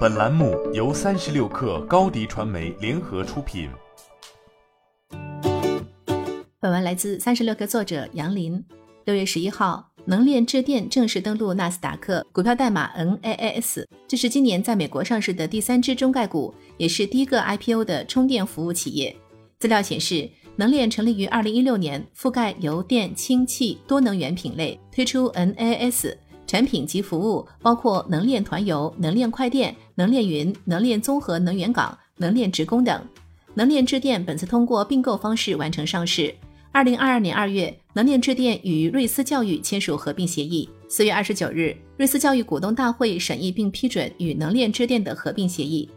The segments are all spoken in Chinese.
本栏目由三十六氪高低传媒联合出品。本文来自三十六氪作者杨林。六月十一号，能链智电正式登陆纳斯达克，股票代码 NAAS。这是今年在美国上市的第三只中概股，也是第一个 IPO 的充电服务企业。资料显示，能链成立于二零一六年，覆盖油电氢气多能源品类，推出 NAS。产品及服务包括能链团游、能链快电、能链云、能链综合能源港、能链职工等。能链智电本次通过并购方式完成上市。二零二二年二月，能链智电与瑞思教育签署合并协议。四月二十九日，瑞思教育股东大会审议并批准与能链智电的合并协议。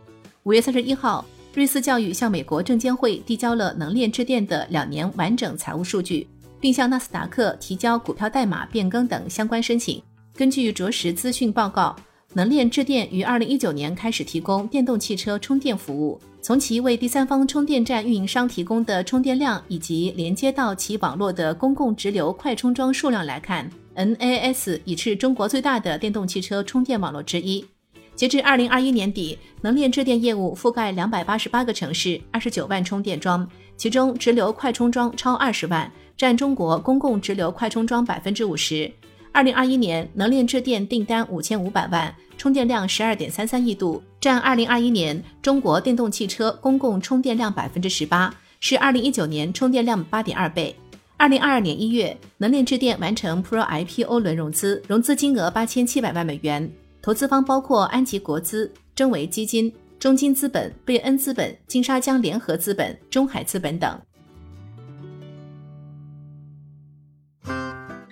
五月三十一号，瑞思教育向美国证监会递交了能链智电的两年完整财务数据，并向纳斯达克提交股票代码变更等相关申请。根据卓识资讯报告，能链智电于二零一九年开始提供电动汽车充电服务。从其为第三方充电站运营商提供的充电量以及连接到其网络的公共直流快充桩数量来看，NAS 已是中国最大的电动汽车充电网络之一。截至二零二一年底，能链智电业务覆盖两百八十八个城市，二十九万充电桩，其中直流快充桩超二十万，占中国公共直流快充桩百分之五十。二零二一年，能链智电订单五千五百万，充电量十二点三三亿度，占二零二一年中国电动汽车公共充电量百分之十八，是二零一九年充电量八点二倍。二零二二年一月，能链智电完成 Pro IPO 轮融资，融资金额八千七百万美元，投资方包括安吉国资、真维基金、中金资本、贝恩资本、金沙江联合资本、中海资本等。